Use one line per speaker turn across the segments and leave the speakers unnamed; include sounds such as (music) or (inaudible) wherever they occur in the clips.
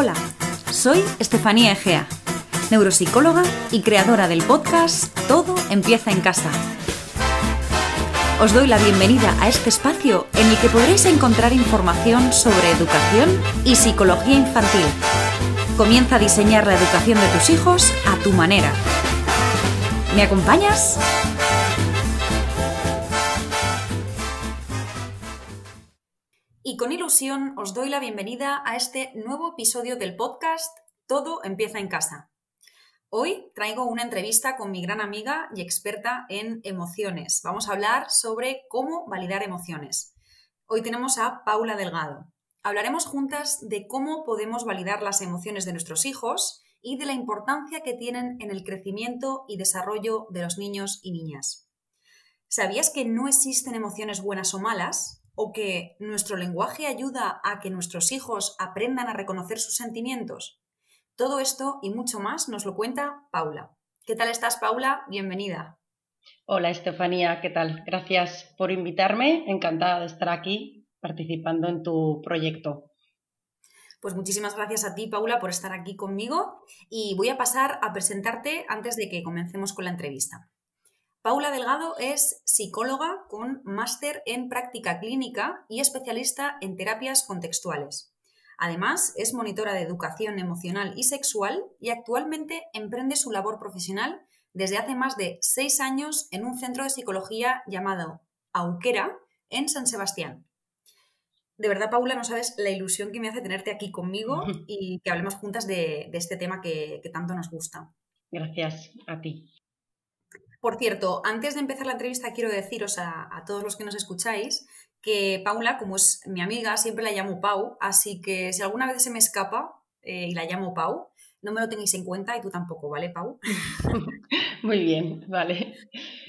Hola, soy Estefanía Egea, neuropsicóloga y creadora del podcast Todo empieza en casa. Os doy la bienvenida a este espacio en el que podréis encontrar información sobre educación y psicología infantil. Comienza a diseñar la educación de tus hijos a tu manera. ¿Me acompañas? Os doy la bienvenida a este nuevo episodio del podcast Todo empieza en casa. Hoy traigo una entrevista con mi gran amiga y experta en emociones. Vamos a hablar sobre cómo validar emociones. Hoy tenemos a Paula Delgado. Hablaremos juntas de cómo podemos validar las emociones de nuestros hijos y de la importancia que tienen en el crecimiento y desarrollo de los niños y niñas. ¿Sabías que no existen emociones buenas o malas? O que nuestro lenguaje ayuda a que nuestros hijos aprendan a reconocer sus sentimientos? Todo esto y mucho más nos lo cuenta Paula. ¿Qué tal estás, Paula? Bienvenida.
Hola, Estefanía, ¿qué tal? Gracias por invitarme. Encantada de estar aquí participando en tu proyecto.
Pues muchísimas gracias a ti, Paula, por estar aquí conmigo y voy a pasar a presentarte antes de que comencemos con la entrevista. Paula Delgado es psicóloga con máster en práctica clínica y especialista en terapias contextuales. Además, es monitora de educación emocional y sexual y actualmente emprende su labor profesional desde hace más de seis años en un centro de psicología llamado Auquera en San Sebastián. De verdad, Paula, no sabes la ilusión que me hace tenerte aquí conmigo (laughs) y que hablemos juntas de, este tema que tanto nos gusta.
Gracias a ti.
Por cierto, antes de empezar la entrevista, quiero deciros a, todos los que nos escucháis que Paula, como es mi amiga, siempre la llamo Pau, así que si alguna vez se me escapa eh, y la llamo Pau, no me lo tenéis en cuenta y tú tampoco, ¿vale, Pau? (laughs)
Muy bien, vale.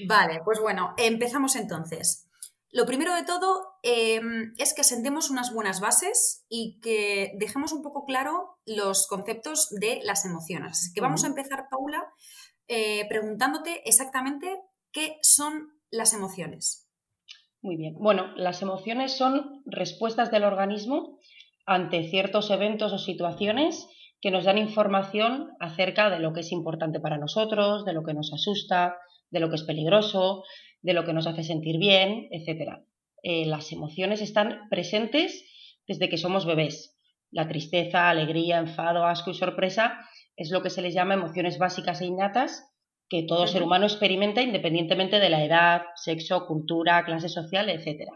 Vale, pues bueno, empezamos entonces. Lo primero de todo em, es que sentemos unas buenas bases y que dejemos un poco claro los conceptos de las emociones. Así que vamos a empezar, Paula, eh, preguntándote exactamente qué son las emociones.
Muy bien. Bueno, las emociones son respuestas del organismo ante ciertos eventos o situaciones que nos dan información acerca de lo que es importante para nosotros, de lo que nos asusta, de lo que es peligroso, de lo que nos hace sentir bien, etc. Eh, las emociones están presentes desde que somos bebés. La tristeza, alegría, enfado, asco y sorpresa es lo que se les llama emociones básicas e innatas que todo ser humano experimenta independientemente de la edad, sexo, cultura, clase social, etc.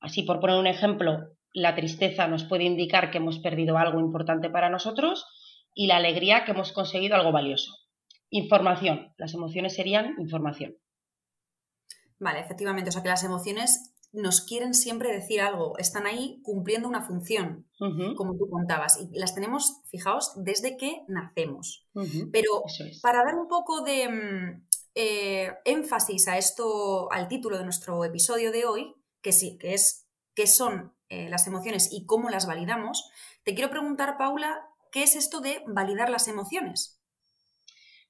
Así, por poner un ejemplo, la tristeza nos puede indicar que hemos perdido algo importante para nosotros y la alegría que hemos conseguido algo valioso. Información. Las emociones serían información.
Vale, efectivamente. O sea que las emociones nos quieren siempre decir algo, están ahí cumpliendo una función, como tú contabas, y las tenemos, fijaos, desde que nacemos. Pero para dar un poco de mm, eh, énfasis a esto, al título de nuestro episodio de hoy, que sí, que es qué son eh, las emociones y cómo las validamos, te quiero preguntar, Paula, ¿qué es esto de validar las emociones?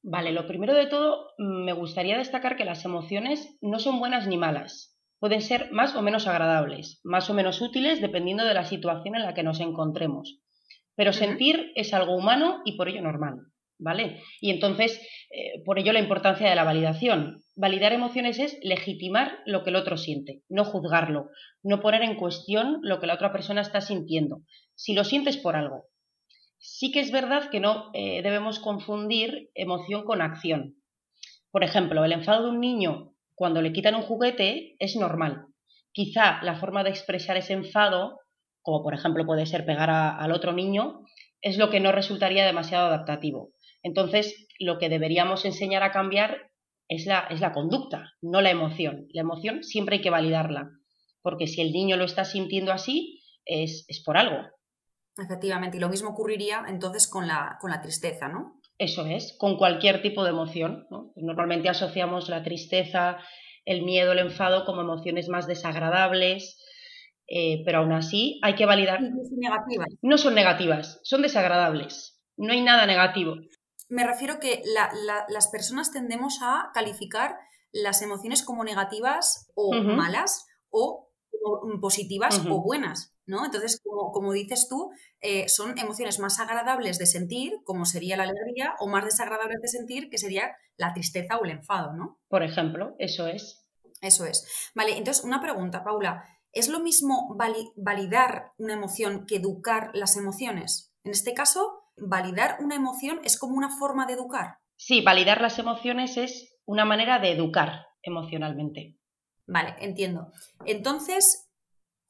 Vale, lo primero de todo, me gustaría destacar que las emociones no son buenas ni malas pueden ser más o menos agradables, más o menos útiles dependiendo de la situación en la que nos encontremos. Pero sentir es algo humano y por ello normal, ¿vale? Y entonces, eh, por ello la importancia de la validación. Validar emociones es legitimar lo que el otro siente, no juzgarlo, no poner en cuestión lo que la otra persona está sintiendo. Si lo sientes por algo. Sí que es verdad que no eh, debemos confundir emoción con acción. Por ejemplo, el enfado de un niño cuando le quitan un juguete es normal. Quizá la forma de expresar ese enfado, como por ejemplo puede ser pegar al otro niño, es lo que no resultaría demasiado adaptativo. Entonces, lo que deberíamos enseñar a cambiar es la, es la conducta, no la emoción. La emoción siempre hay que validarla, porque si el niño lo está sintiendo así, es, es por algo.
Efectivamente, y lo mismo ocurriría entonces con la, con la tristeza, ¿no?
Eso es, con cualquier tipo de emoción. Normalmente asociamos la tristeza, el miedo, el enfado como emociones más desagradables, eh, pero aún así hay que validar.
son negativas.
No son negativas, son desagradables. No hay nada negativo.
Me refiero que las personas tendemos a calificar las emociones como negativas o malas o positivas o buenas. ¿No? Entonces, como, dices tú, eh, son emociones más agradables de sentir, como sería la alegría, o más desagradables de sentir, que sería la tristeza o el enfado, ¿no?
Por ejemplo, eso es.
Eso es. Vale, entonces, una pregunta, Paula. ¿Es lo mismo validar una emoción que educar las emociones? En este caso, validar una emoción es como una forma de educar.
Sí, validar las emociones es una manera de educar emocionalmente.
Vale, entiendo. Entonces,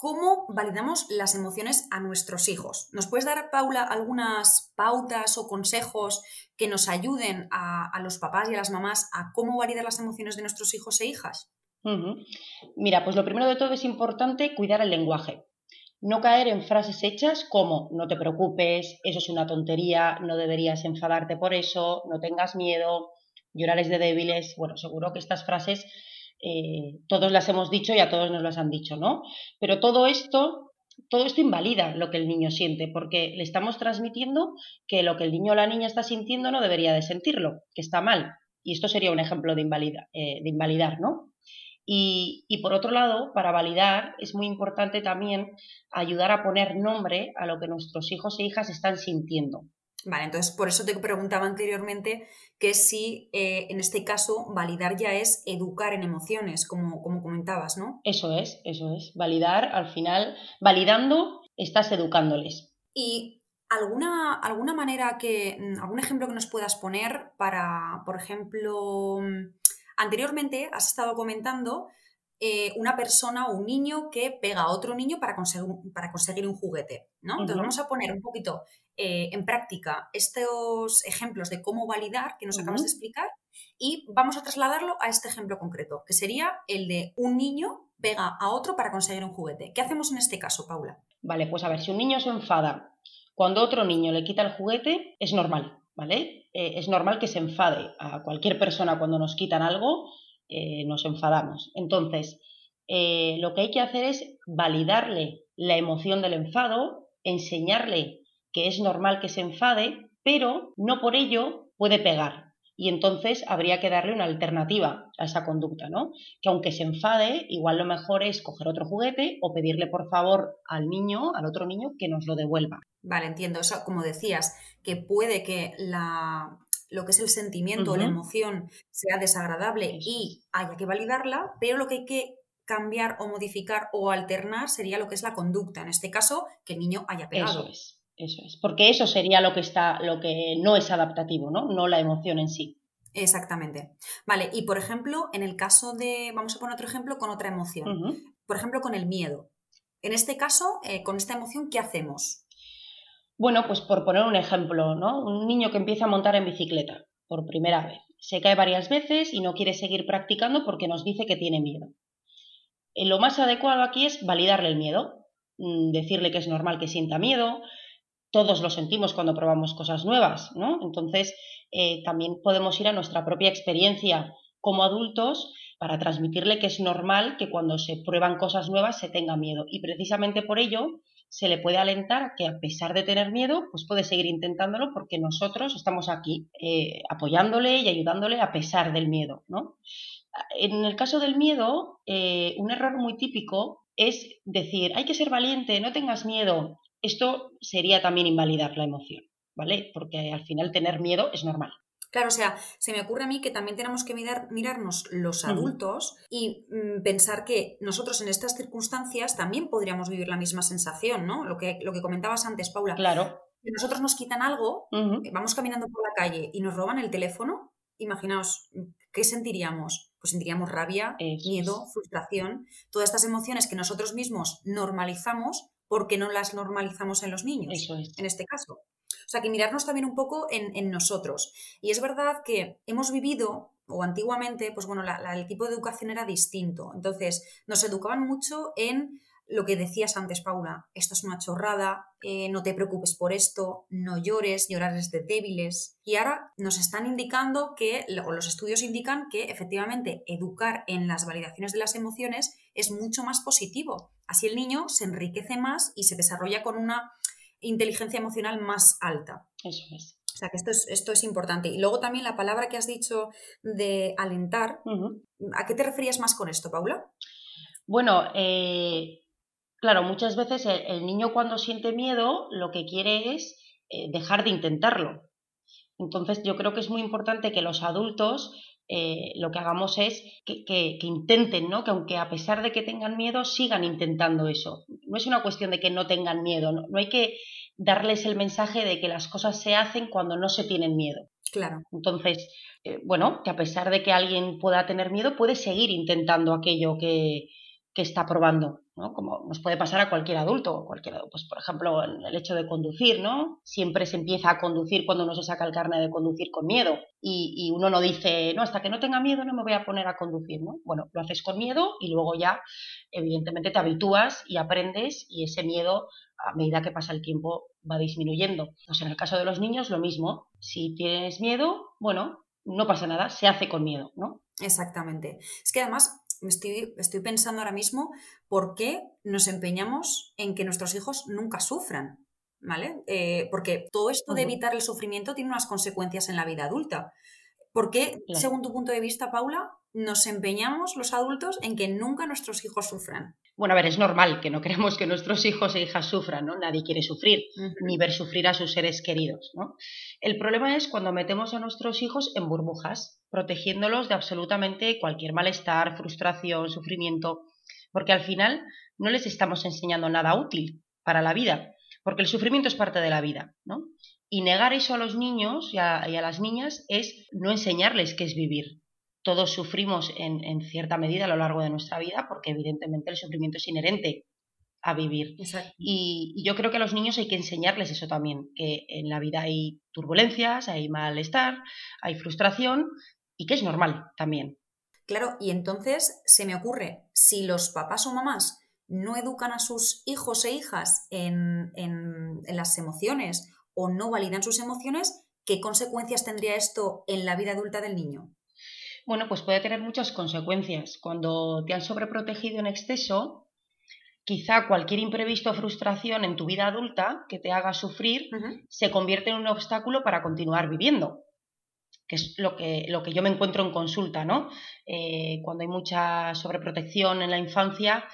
¿cómo validamos las emociones a nuestros hijos? ¿Nos puedes dar, Paula, algunas pautas o consejos que nos ayuden a, los papás y a las mamás a cómo validar las emociones de nuestros hijos e hijas?
Mira, pues lo primero de todo es importante cuidar el lenguaje. No caer en frases hechas como no te preocupes, eso es una tontería, no deberías enfadarte por eso, no tengas miedo, llorar es de débiles. Bueno, seguro que estas frases eh, todos las hemos dicho y a todos nos las han dicho, ¿no? Pero todo esto, todo esto invalida lo que el niño siente, porque le estamos transmitiendo que lo que el niño o la niña está sintiendo no debería de sentirlo, que está mal. Y esto sería un ejemplo de, eh, invalidar, ¿no? Y, por otro lado, para validar es muy importante también ayudar a poner nombre a lo que nuestros hijos e hijas están sintiendo.
Vale, entonces por eso te preguntaba anteriormente que si eh, en este caso validar ya es educar en emociones, como, como comentabas, ¿no?
Eso es, eso es. Validar, al final, validando, estás educándoles.
¿Y alguna, alguna manera que, mm, algún ejemplo que nos puedas poner para, por ejemplo, mm, anteriormente has estado comentando eh, una persona o un niño que pega a otro niño para conseguir, para conseguir un juguete, ¿no? Entonces vamos a poner un poquito eh, en práctica estos ejemplos de cómo validar que nos acabas de explicar y vamos a trasladarlo a este ejemplo concreto, que sería el de un niño pega a otro para conseguir un juguete. ¿Qué hacemos en este caso, Paula?
Vale, pues a ver, si un niño se enfada cuando otro niño le quita el juguete, es normal, ¿vale? Eh, es normal que se enfade a cualquier persona cuando nos quitan algo, eh, nos enfadamos. Entonces, lo que hay que hacer es validarle la emoción del enfado, enseñarle que es normal que se enfade, pero no por ello puede pegar. Y entonces habría que darle una alternativa a esa conducta, ¿no? Que aunque se enfade, igual lo mejor es coger otro juguete o pedirle por favor al niño, al otro niño, que nos lo devuelva.
Vale, entiendo. Eso, como decías, que puede que la, lo que es el sentimiento o la emoción sea desagradable y haya que validarla, pero lo que hay que cambiar o modificar o alternar sería lo que es la conducta. En este caso, que el niño haya pegado.
Eso es. Eso es, porque eso sería lo que está, lo que no es adaptativo, ¿no? No la emoción en sí.
Exactamente. Vale, y por ejemplo, en el caso de, vamos a poner otro ejemplo con otra emoción. Por ejemplo, con el miedo. En este caso, eh, con esta emoción, ¿qué hacemos?
Bueno, pues por poner un ejemplo, ¿no? Un niño que empieza a montar en bicicleta por primera vez. Se cae varias veces y no quiere seguir practicando porque nos dice que tiene miedo. Eh, lo más adecuado aquí es validarle el miedo, mm, decirle que es normal que sienta miedo, todos lo sentimos cuando probamos cosas nuevas, ¿no? Entonces, eh, también podemos ir a nuestra propia experiencia como adultos para transmitirle que es normal que cuando se prueban cosas nuevas se tenga miedo. Y precisamente por ello se le puede alentar que a pesar de tener miedo, pues puede seguir intentándolo porque nosotros estamos aquí eh, apoyándole y ayudándole a pesar del miedo, ¿no? En el caso del miedo, eh, un error muy típico es decir, hay que ser valiente, no tengas miedo, esto sería también invalidar la emoción, ¿vale? Porque al final tener miedo es normal.
Claro, o sea, se me ocurre a mí que también tenemos que mirar, mirarnos los adultos y mm, pensar que nosotros en estas circunstancias también podríamos vivir la misma sensación, ¿no? Lo que, lo que comentabas antes, Paula.
Claro.
Si nosotros nos quitan algo, eh, vamos caminando por la calle y nos roban el teléfono, imaginaos, ¿qué sentiríamos? Pues sentiríamos rabia, miedo, frustración, todas estas emociones que nosotros mismos normalizamos porque no las normalizamos en los niños, en este caso. O sea, que mirarnos también un poco en, nosotros. Y es verdad que hemos vivido, o antiguamente, pues bueno, el tipo de educación era distinto. Entonces, nos educaban mucho en lo que decías antes, Paula, esto es una chorrada, eh, no te preocupes por esto, no llores, llorar es de débiles. Y ahora nos están indicando que, o los estudios indican que efectivamente educar en las validaciones de las emociones es mucho más positivo. Así el niño se enriquece más y se desarrolla con una inteligencia emocional más alta.
Eso es.
O sea que esto es, esto es importante. Y luego también la palabra que has dicho de alentar, ¿a qué te referías más con esto, Paula?
Bueno, eh, Claro, muchas veces el, niño cuando siente miedo lo que quiere es eh, dejar de intentarlo. Entonces yo creo que es muy importante que los adultos eh, lo que hagamos es que, intenten, ¿no? Que aunque a pesar de que tengan miedo, sigan intentando eso. No es una cuestión de que no tengan miedo, no, hay que darles el mensaje de que las cosas se hacen cuando no se tienen miedo.
Claro.
Entonces, eh, bueno, que a pesar de que alguien pueda tener miedo, puede seguir intentando aquello que, que está probando. ¿no? Como nos puede pasar a cualquier adulto, cualquier, pues por ejemplo, el hecho de conducir, ¿no? Siempre se empieza a conducir cuando uno se saca el carnet de conducir con miedo y, uno no dice, no, hasta que no tenga miedo no me voy a poner a conducir, ¿no? Bueno, lo haces con miedo y luego ya, evidentemente, te habitúas y aprendes y ese miedo, a medida que pasa el tiempo, va disminuyendo. Pues en el caso de los niños, lo mismo. Si tienes miedo, bueno, no pasa nada, se hace con miedo, ¿no?
Exactamente. Es que además estoy, estoy pensando ahora mismo por qué nos empeñamos en que nuestros hijos nunca sufran. ¿Vale? Eh, porque todo esto de evitar el sufrimiento tiene unas consecuencias en la vida adulta. ¿Por qué, según tu punto de vista, Paula, nos empeñamos los adultos en que nunca nuestros hijos sufran?
Bueno, a ver, es normal que no queremos que nuestros hijos e hijas sufran, ¿no? Nadie quiere sufrir, ni ver sufrir a sus seres queridos, ¿no? El problema es cuando metemos a nuestros hijos en burbujas, protegiéndolos de absolutamente cualquier malestar, frustración, sufrimiento, porque al final no les estamos enseñando nada útil para la vida, porque el sufrimiento es parte de la vida, ¿no? Y negar eso a los niños y a, las niñas es no enseñarles qué es vivir. Todos sufrimos en, cierta medida a lo largo de nuestra vida porque evidentemente el sufrimiento es inherente a vivir. Y, yo creo que a los niños hay que enseñarles eso también, que en la vida hay turbulencias, hay malestar, hay frustración y que es normal también.
Claro, y entonces se me ocurre, si los papás o mamás no educan a sus hijos e hijas en, en las emociones o no validan sus emociones, ¿qué consecuencias tendría esto en la vida adulta del niño?
Bueno, pues puede tener muchas consecuencias. Cuando te han sobreprotegido en exceso, quizá cualquier imprevisto o frustración en tu vida adulta que te haga sufrir se convierte en un obstáculo para continuar viviendo que es lo que, lo que yo me encuentro en consulta, ¿no? Eh, cuando hay mucha sobreprotección en la infancia,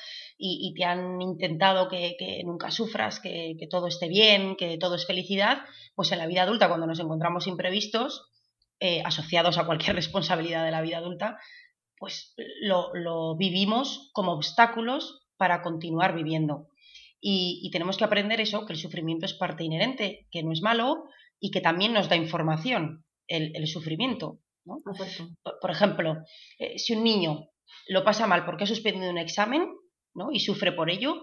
y, te han intentado que, nunca sufras, que, todo esté bien, que todo es felicidad, pues en la vida adulta, cuando nos encontramos imprevistos, eh, asociados a cualquier (laughs) responsabilidad de la vida adulta, pues lo, vivimos como obstáculos para continuar viviendo. Y, tenemos que aprender eso, que el sufrimiento es parte inherente, que no es malo y que también nos da información el, sufrimiento. Por, ejemplo, eh, si un niño lo pasa mal porque ha suspendido un examen, y sufre por ello,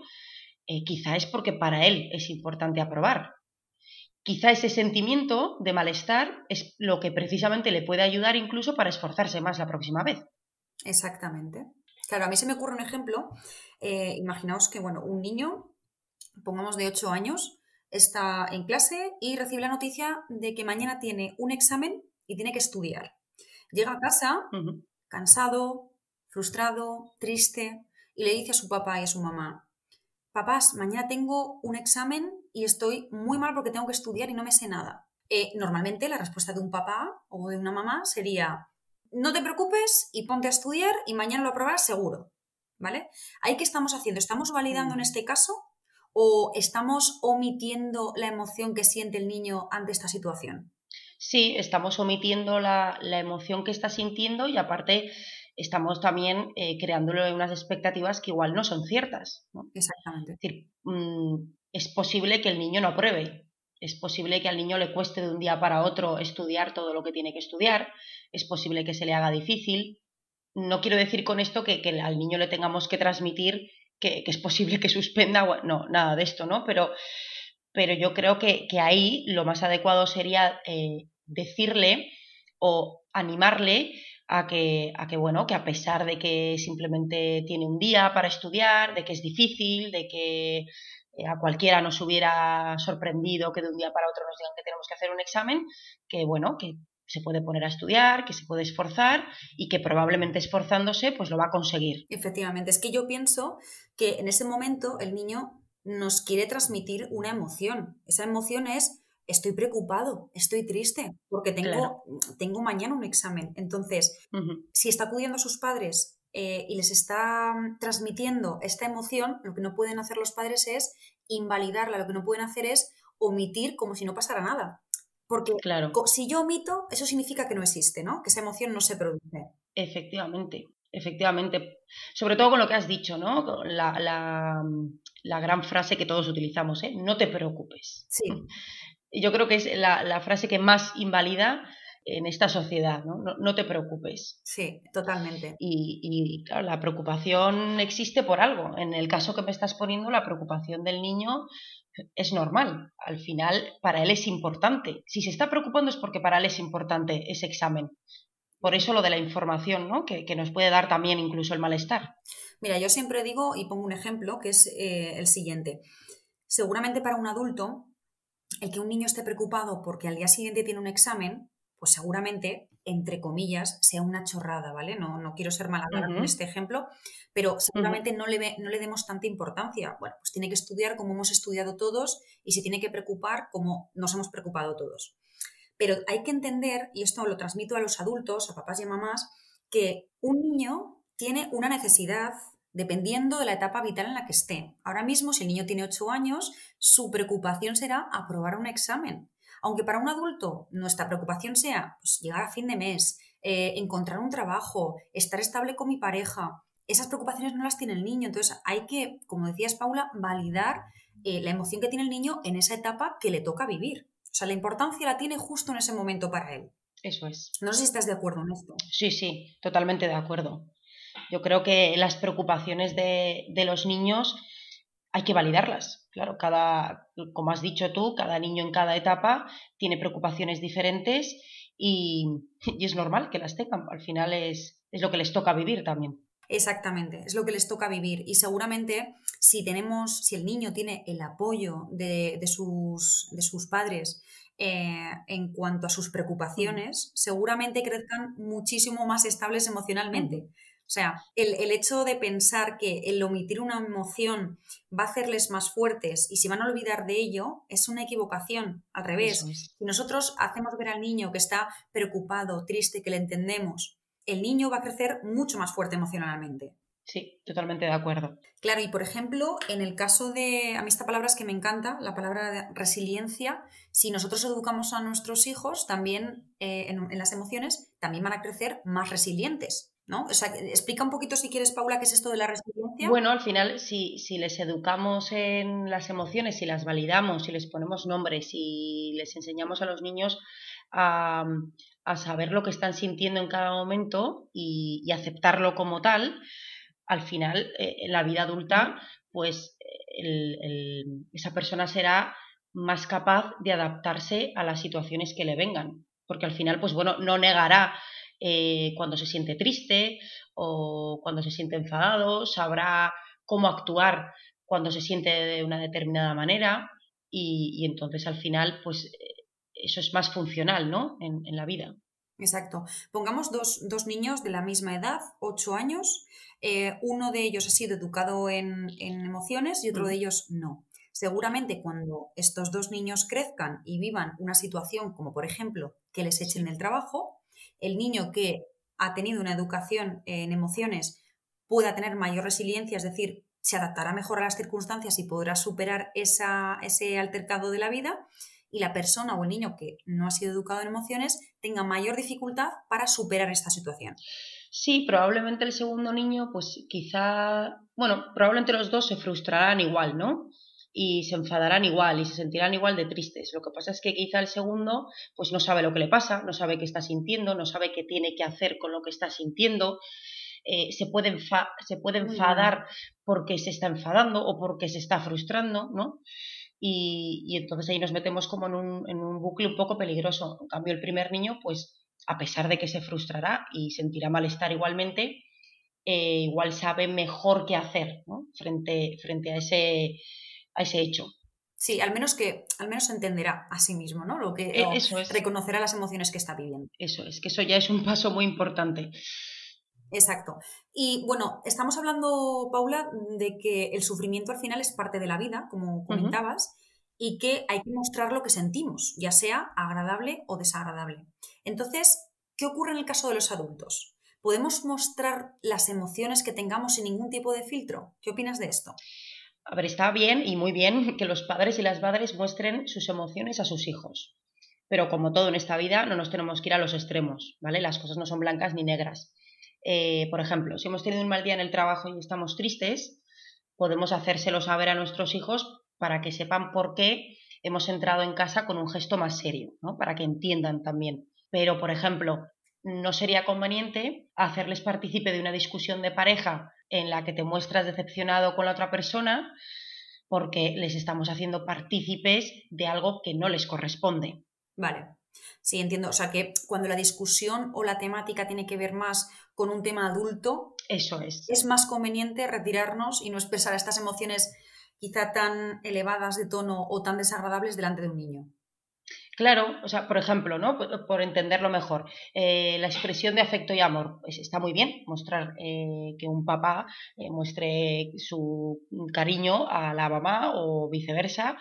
eh, quizá es porque para él es importante aprobar. Quizá ese sentimiento de malestar es lo que precisamente le puede ayudar incluso para esforzarse más la próxima vez.
Exactamente. Claro, a mí se me ocurre un ejemplo. Eh, imaginaos que, bueno, un niño, pongamos de 8 años, está en clase y recibe la noticia de que mañana tiene un examen y tiene que estudiar. Llega a casa cansado, frustrado, triste, y le dice a su papá y a su mamá, papás, mañana tengo un examen y estoy muy mal porque tengo que estudiar y no me sé nada. Eh, normalmente la respuesta de un papá o de una mamá sería, no te preocupes y ponte a estudiar y mañana lo aprobarás seguro. ¿Vale? ¿Ahí qué estamos haciendo? ¿Estamos validando en este caso o estamos omitiendo la emoción que siente el niño ante esta situación?
Sí, estamos omitiendo la, la emoción que está sintiendo y aparte estamos también eh, creándole unas expectativas que igual no son ciertas.
Exactamente.
Es decir, mm, es posible que el niño no apruebe, es posible que al niño le cueste de un día para otro estudiar todo lo que tiene que estudiar, es posible que se le haga difícil. No quiero decir con esto que, al niño le tengamos que transmitir que, es posible que suspenda, no, nada de esto, ¿no? Pero, pero yo creo que, ahí lo más adecuado sería eh, decirle o animarle a que, a que, bueno, que a pesar de que simplemente tiene un día para estudiar, de que es difícil, de que a cualquiera nos hubiera sorprendido que de un día para otro nos digan que tenemos que hacer un examen, que bueno, que se puede poner a estudiar, que se puede esforzar y que probablemente esforzándose pues lo va a conseguir.
Efectivamente, es que yo pienso que en ese momento el niño nos quiere transmitir una emoción. Esa emoción es estoy preocupado, estoy triste, porque tengo, tengo mañana un examen. Entonces, si está acudiendo a sus padres eh, y les está transmitiendo esta emoción, lo que no pueden hacer los padres es invalidarla, lo que no pueden hacer es omitir como si no pasara nada. Porque
claro.
si yo omito, eso significa que no existe, ¿no? Que esa emoción no se produce.
Efectivamente, efectivamente. Sobre todo con lo que has dicho, ¿no? La, la, gran frase que todos utilizamos, ¿eh? No te preocupes.
Sí.
Yo creo que es la, la frase que más invalida en esta sociedad, ¿no? No, te preocupes.
Sí, totalmente.
Y, y, claro, la preocupación existe por algo. En el caso que me estás poniendo, la preocupación del niño es normal. Al final, para él es importante. Si se está preocupando es porque para él es importante ese examen. Por eso lo de la información, ¿no? Que, nos puede dar también incluso el malestar.
Mira, yo siempre digo y pongo un ejemplo que es eh, el siguiente. Seguramente para un adulto, el que un niño esté preocupado porque al día siguiente tiene un examen, pues seguramente, entre comillas, sea una chorrada, ¿vale? No, no quiero ser mala con este ejemplo, pero seguramente no, le, no le demos tanta importancia. Bueno, pues tiene que estudiar como hemos estudiado todos y se tiene que preocupar como nos hemos preocupado todos. Pero hay que entender, y esto lo transmito a los adultos, a papás y a mamás, que un niño tiene una necesidad dependiendo de la etapa vital en la que esté. Ahora mismo, si el niño tiene 8 años, su preocupación será aprobar un examen. Aunque para un adulto nuestra preocupación sea pues, llegar a fin de mes, eh, encontrar un trabajo, estar estable con mi pareja, esas preocupaciones no las tiene el niño. Entonces hay que, como decías Paula, validar eh, la emoción que tiene el niño en esa etapa que le toca vivir. O sea, la importancia la tiene justo en ese momento para él.
Eso es.
No sé si estás de acuerdo en esto.
Sí, sí, totalmente de acuerdo. Yo creo que las preocupaciones de, de los niños hay que validarlas. Claro, cada, como has dicho tú, cada niño en cada etapa tiene preocupaciones diferentes y, es normal que las tengan. Al final es, es lo que les toca vivir también.
Exactamente, es lo que les toca vivir. Y seguramente si tenemos, si el niño tiene el apoyo de, de, sus, de sus, padres eh, en cuanto a sus preocupaciones, seguramente crezcan muchísimo más estables emocionalmente. O sea, el, hecho de pensar que el omitir una emoción va a hacerles más fuertes y se van a olvidar de ello es una equivocación. Al revés, si nosotros hacemos ver al niño que está preocupado, triste, que le entendemos, el niño va a crecer mucho más fuerte emocionalmente.
Sí, totalmente de acuerdo.
Claro, y por ejemplo, en el caso de, a mí esta palabra es que me encanta, la palabra de resiliencia, si nosotros educamos a nuestros hijos también eh, en las emociones, también van a crecer más resilientes. ¿No? O sea, explica un poquito si quieres, Paula, qué es esto de la resiliencia.
Bueno, al final, si, si les educamos en las emociones, si las validamos, si les ponemos nombres, si les enseñamos a los niños a, saber lo que están sintiendo en cada momento y, aceptarlo como tal, al final, eh, en la vida adulta, pues esa persona será más capaz de adaptarse a las situaciones que le vengan. Porque al final, pues bueno, no negará eh, cuando se siente triste o cuando se siente enfadado, sabrá cómo actuar cuando se siente de una determinada manera y, entonces al final pues eso es más funcional ¿no? en, la vida.
Exacto. Pongamos dos, niños de la misma edad, ocho años. Eh, uno de ellos ha sido educado en, en emociones y otro mm. de ellos no. Seguramente cuando estos dos niños crezcan y vivan una situación como por ejemplo que les echen del trabajo, el niño que ha tenido una educación en emociones pueda tener mayor resiliencia, es decir, se adaptará mejor a las circunstancias y podrá superar ese altercado de la vida, y la persona o el niño que no ha sido educado en emociones tenga mayor dificultad para superar esta situación.
Sí, probablemente el segundo niño, pues quizá, bueno, probablemente los dos se frustrarán igual, ¿no? Y se enfadarán igual y se sentirán igual de tristes. Lo que pasa es que quizá el segundo pues no sabe lo que le pasa, no sabe qué está sintiendo, no sabe qué tiene que hacer con lo que está sintiendo, eh, se, puede se puede enfadar porque se está enfadando o porque se está frustrando, ¿no? Y, entonces ahí nos metemos como en un, en un bucle un poco peligroso. En cambio, el primer niño, pues a pesar de que se frustrará y sentirá malestar igualmente, eh, igual sabe mejor qué hacer ¿no? frente, frente a ese a ese hecho.
Sí, al menos que al menos entenderá a sí mismo, ¿no? Lo que e, eso es. reconocerá las emociones que está viviendo.
Eso es, que eso ya es un paso muy importante.
Exacto. Y bueno, estamos hablando, Paula, de que el sufrimiento al final es parte de la vida, como comentabas, y que hay que mostrar lo que sentimos, ya sea agradable o desagradable. Entonces, ¿qué ocurre en el caso de los adultos? ¿podemos mostrar las emociones que tengamos sin ningún tipo de filtro? ¿Qué opinas de esto?
A ver, está bien y muy bien que los padres y las madres muestren sus emociones a sus hijos. Pero como todo en esta vida, no nos tenemos que ir a los extremos, ¿vale? Las cosas no son blancas ni negras. Eh, por ejemplo, si hemos tenido un mal día en el trabajo y estamos tristes, podemos hacérselo saber a nuestros hijos para que sepan por qué hemos entrado en casa con un gesto más serio, ¿no? Para que entiendan también. Pero, por ejemplo, no sería conveniente hacerles partícipe de una discusión de pareja en la que te muestras decepcionado con la otra persona porque les estamos haciendo partícipes de algo que no les corresponde.
Vale, sí, entiendo. O sea que cuando la discusión o la temática tiene que ver más con un tema adulto,
eso es.
Es más conveniente retirarnos y no expresar estas emociones quizá tan elevadas de tono o tan desagradables delante de un niño.
Claro, o sea, por ejemplo, ¿no? Por, entenderlo mejor, eh, la expresión de afecto y amor, pues está muy bien mostrar eh, que un papá eh, muestre su cariño a la mamá o viceversa,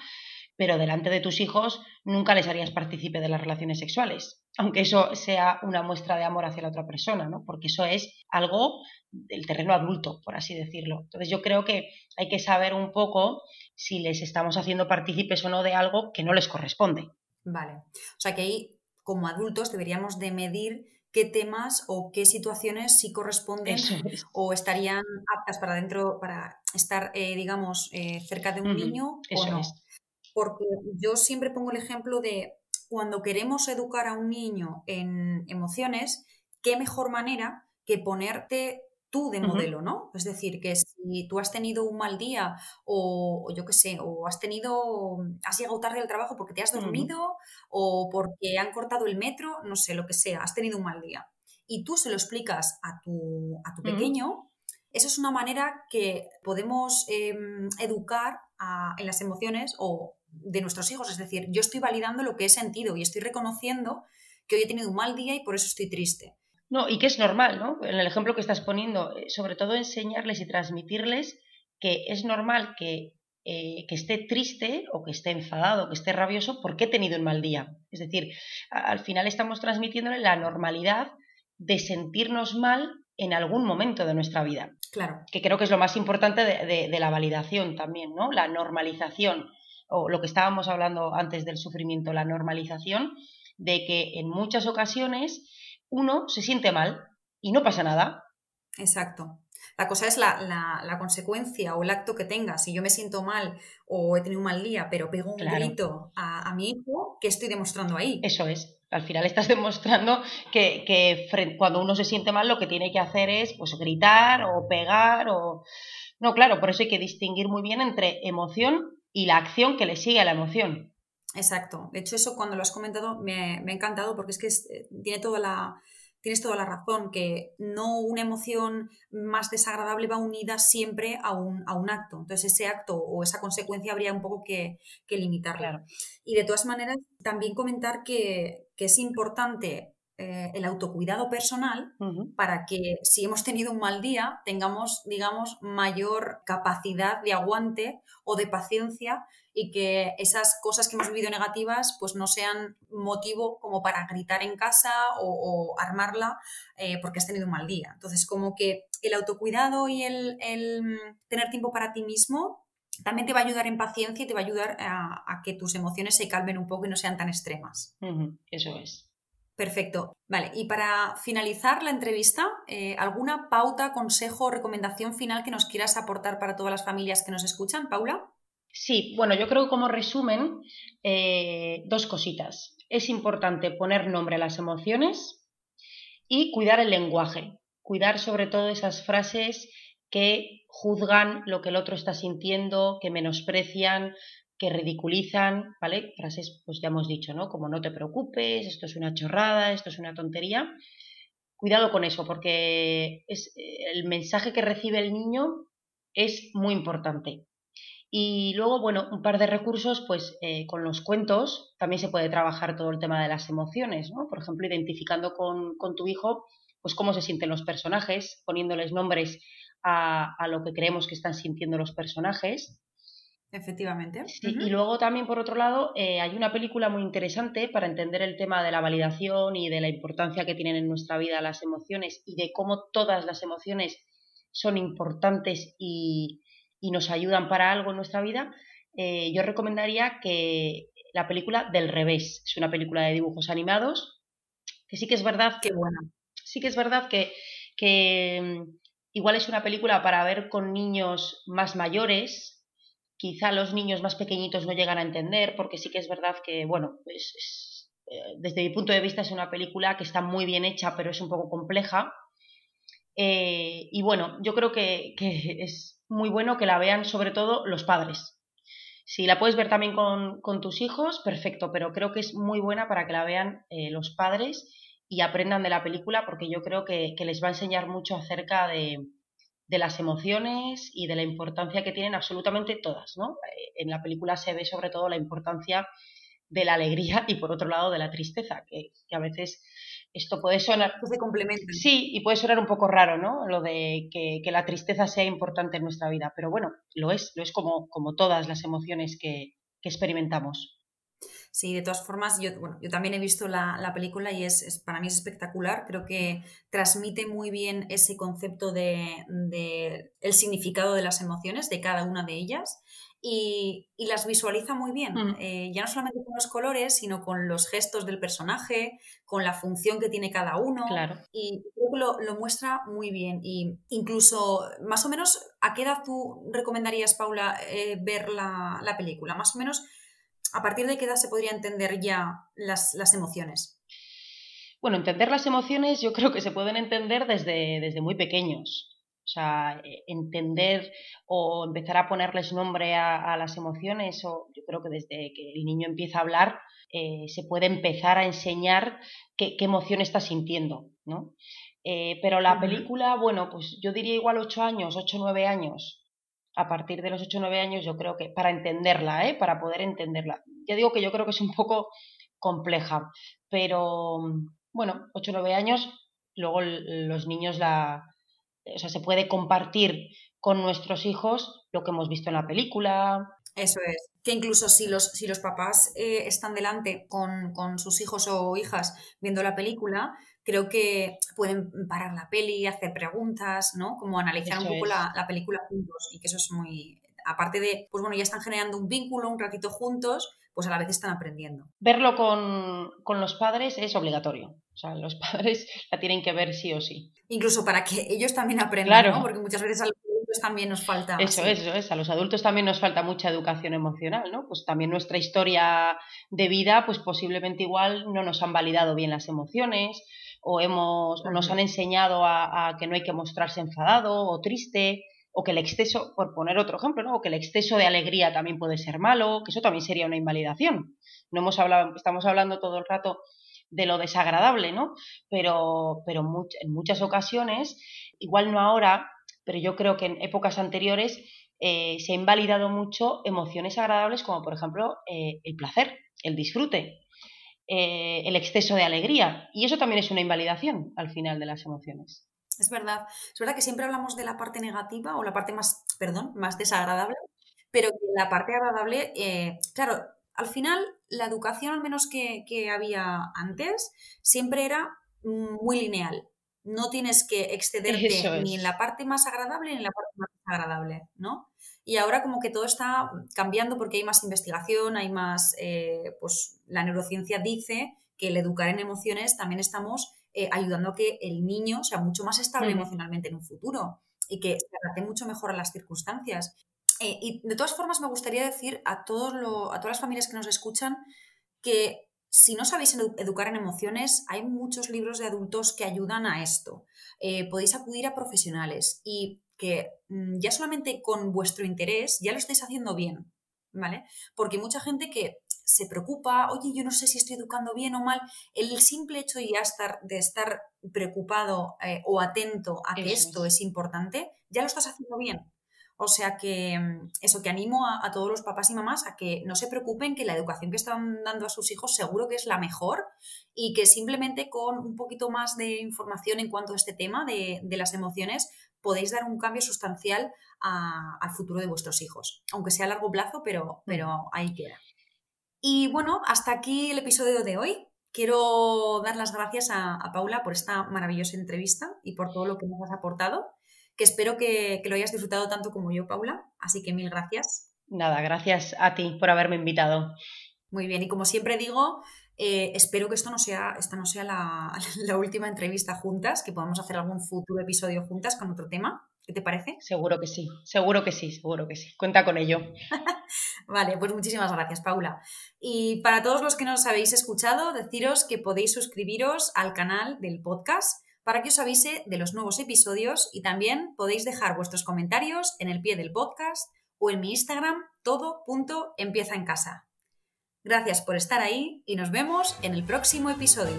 pero delante de tus hijos nunca les harías partícipe de las relaciones sexuales, aunque eso sea una muestra de amor hacia la otra persona, ¿no? Porque eso es algo del terreno adulto, por así decirlo. Entonces yo creo que hay que saber un poco si les estamos haciendo partícipes o no de algo que no les corresponde.
Vale. O sea que ahí, como adultos, deberíamos de medir qué temas o qué situaciones sí corresponden o estarían aptas para dentro, para estar, eh, digamos, eh, cerca de un niño o no. Porque yo siempre pongo el ejemplo de cuando queremos educar a un niño en emociones, qué mejor manera que ponerte tú de modelo, ¿no? Es decir, que si tú has tenido un mal día o, yo qué sé, o has tenido, has llegado tarde al trabajo porque te has dormido o porque han cortado el metro, no sé, lo que sea, has tenido un mal día. Y tú se lo explicas a tu, a tu pequeño, esa es una manera que podemos em, educar en las emociones o de nuestros hijos. Es decir, yo estoy validando lo que he sentido y estoy reconociendo que hoy he tenido un mal día y por eso estoy triste.
No, y que es normal, ¿no? En el ejemplo que estás poniendo, eh, sobre todo enseñarles y transmitirles que es normal que, eh, que esté triste o que esté enfadado, o que esté rabioso porque he tenido un mal día. Es decir, al final estamos transmitiéndole la normalidad de sentirnos mal en algún momento de nuestra vida.
Claro.
Que creo que es lo más importante de, de la validación también, ¿no? La normalización, o lo que estábamos hablando antes del sufrimiento, la normalización de que en muchas ocasiones uno se siente mal y no pasa nada.
Exacto. La cosa es la, consecuencia o el acto que tenga. Si yo me siento mal o he tenido un mal día, pero pego un grito a, mi hijo, ¿qué estoy demostrando ahí?
Eso es. Al final estás (laughs) demostrando que, cuando uno se siente mal lo que tiene que hacer es pues, gritar o pegar o... No, claro, por eso hay que distinguir muy bien entre emoción y la acción que le sigue a la emoción.
Exacto. De hecho, eso cuando lo has comentado me, ha encantado porque es que eh, tiene toda la, tienes toda la razón, que no una emoción más desagradable va unida siempre a un, a un acto. Entonces, ese acto o esa consecuencia habría un poco que, que limitarla. Y de todas maneras, también comentar que, que es importante eh, el autocuidado personal para que si hemos tenido un mal día tengamos, digamos, mayor capacidad de aguante o de paciencia y que esas cosas que hemos vivido negativas pues no sean motivo como para gritar en casa o, armarla eh, porque has tenido un mal día. Entonces, como que el autocuidado y el, tener tiempo para ti mismo también te va a ayudar en paciencia y te va a ayudar a, que tus emociones se calmen un poco y no sean tan extremas.
Eso es.
Perfecto. Vale, y para finalizar la entrevista, eh, ¿alguna pauta, consejo o recomendación final que nos quieras aportar para todas las familias que nos escuchan, Paula?
Sí, bueno, yo creo que como resumen, eh, dos cositas. Es importante poner nombre a las emociones y cuidar el lenguaje. Cuidar sobre todo esas frases que juzgan lo que el otro está sintiendo, que menosprecian, que ridiculizan, ¿vale? Frases, pues ya hemos dicho, ¿no? Como no te preocupes, esto es una chorrada, esto es una tontería. Cuidado con eso, porque es, el mensaje que recibe el niño es muy importante. Y luego, bueno, un par de recursos, pues eh, con los cuentos también se puede trabajar todo el tema de las emociones, ¿no? Por ejemplo, identificando con, con tu hijo, pues cómo se sienten los personajes, poniéndoles nombres a, a, lo que creemos que están sintiendo los personajes
Efectivamente.
Y luego también, por otro lado, eh, hay una película muy interesante para entender el tema de la validación y de la importancia que tienen en nuestra vida las emociones y de cómo todas las emociones son importantes y, nos ayudan para algo en nuestra vida. Eh, yo recomendaría que la película Del Revés, es una película de dibujos animados, que sí que es verdad
que, bueno,
sí que es verdad que, que mm, igual es una película para ver con niños más mayores, quizá los niños más pequeñitos no llegan a entender, porque sí que es verdad que, bueno, pues desde mi punto de vista es una película que está muy bien hecha, pero es un poco compleja. Eh, y bueno, yo creo que, (laughs) es muy bueno que la vean sobre todo los padres. Si la puedes ver también con, tus hijos, perfecto, pero creo que es muy buena para que la vean eh, los padres y aprendan de la película, porque yo creo que les va a enseñar mucho acerca de, de las emociones y de la importancia que tienen absolutamente todas, ¿no? Eh, en la película se ve sobre todo la importancia de la alegría y por otro lado de la tristeza, que, a veces esto puede sonar...
Se complementan.
Sí, y puede sonar un poco raro, ¿no? Lo de que, la tristeza sea importante en nuestra vida, pero bueno, lo es, lo es como, como todas las emociones que, que experimentamos.
Sí, de todas formas, yo, bueno, yo también he visto la, película y es, para mí es espectacular. Creo que transmite muy bien ese concepto de, el significado de las emociones, de cada una de ellas. Y, las visualiza muy bien, mm. eh, ya no solamente con los colores, sino con los gestos del personaje, con la función que tiene cada uno.
Claro.
Y creo que lo, muestra muy bien. Y incluso, más o menos, ¿a qué edad tú recomendarías, Paula, eh, ver la, la película? Más o menos ¿A partir de qué edad se podría entender ya las, emociones?
Bueno, entender las emociones yo creo que se pueden entender desde, desde muy pequeños. O sea, eh, entender o empezar a ponerles nombre a, las emociones, o yo creo que desde que el niño empieza a hablar, eh, se puede empezar a enseñar qué, emoción está sintiendo, ¿no? Eh, pero la película, bueno, pues yo diría igual 8 años, 8 o 9 años, a partir de los 8 o 9 años, yo creo que para entenderla, ¿eh? para poder entenderla. Ya digo que yo creo que es un poco compleja, pero bueno, 8 o 9 años, luego los niños la... O sea, se puede compartir con nuestros hijos lo que hemos visto en la película.
Eso es. Que incluso si los, si los papás eh, están delante con, con sus hijos o hijas viendo la película, creo que pueden parar la peli, hacer preguntas, ¿no? Como analizar un poco la, película juntos y que eso es muy... Aparte de, pues bueno, ya están generando un vínculo, un ratito juntos, pues a la vez están aprendiendo.
Verlo con, los padres es obligatorio. O sea, los (laughs) padres la tienen que ver sí o sí.
Incluso para que ellos también aprendan, ¿no? Porque muchas veces a los adultos también nos falta...
Eso es, eso es. A los adultos también nos falta mucha educación emocional, ¿no? Pues también nuestra historia de vida, pues posiblemente igual no nos han validado bien las emociones o, hemos, nos han enseñado a, que no hay que mostrarse enfadado o triste, o que el exceso, por poner otro ejemplo, ¿no? o que el exceso de alegría también puede ser malo, que eso también sería una invalidación. No hemos hablado, estamos hablando todo el rato de lo desagradable, ¿no? Pero, pero en muchas ocasiones, igual no ahora, pero yo creo que en épocas anteriores eh, se ha invalidado mucho emociones agradables como por ejemplo eh, el placer, el disfrute. Eh, el exceso de alegría. Y eso también es una invalidación al final de las emociones.
Es verdad. Es verdad que siempre hablamos de la parte negativa o la parte más, perdón, más desagradable, pero la parte agradable, eh, claro, al final la educación, al menos que, que había antes, siempre era muy lineal. No tienes que excederte ni en la parte más agradable ni en la parte más desagradable, ¿no? Y ahora como que todo está cambiando porque hay más investigación, hay más, eh, pues la neurociencia dice que el educar en emociones también estamos eh, ayudando a que el niño sea mucho más estable emocionalmente en un futuro y que se adapte mucho mejor a las circunstancias. Eh, y de todas formas me gustaría decir a, todos a todas las familias que nos escuchan que si no sabéis educar en emociones, hay muchos libros de adultos que ayudan a esto. podéis acudir a profesionales y que mm, ya solamente con vuestro interés ya lo estáis haciendo bien, ¿vale? Porque mucha gente que se preocupa, oye, yo no sé si estoy educando bien o mal, el simple hecho ya estar, de estar preocupado eh, o atento a que esto es. importante, ya lo estás haciendo bien. O sea que mm, eso que animo a, todos los papás y mamás a que no se preocupen, que la educación que están dando a sus hijos seguro que es la mejor y que simplemente con un poquito más de información en cuanto a este tema de, de las emociones podéis dar un cambio sustancial al futuro de vuestros hijos, aunque sea a largo plazo, pero, pero ahí queda. Y bueno, hasta aquí el episodio de hoy. Quiero dar las gracias a, Paula por esta maravillosa entrevista y por todo lo que nos has aportado, que espero que, que lo hayas disfrutado tanto como yo, Paula. Así que mil gracias.
Nada, gracias a ti por haberme invitado.
Muy bien, y como siempre digo, eh, espero que esto no sea, esta no sea (laughs) la, última entrevista juntas, que podamos hacer algún futuro episodio juntas con otro tema. ¿Qué te parece?
Seguro que sí, seguro que sí, seguro que sí. Cuenta con ello. (laughs)
vale, pues muchísimas gracias, Paula. Y para todos los que nos habéis escuchado, deciros que podéis suscribiros al canal del podcast para que os avise de los nuevos episodios y también podéis dejar vuestros comentarios en el pie del podcast o en mi Instagram, todo punto empieza en casa. Gracias por estar ahí y nos vemos en el próximo episodio.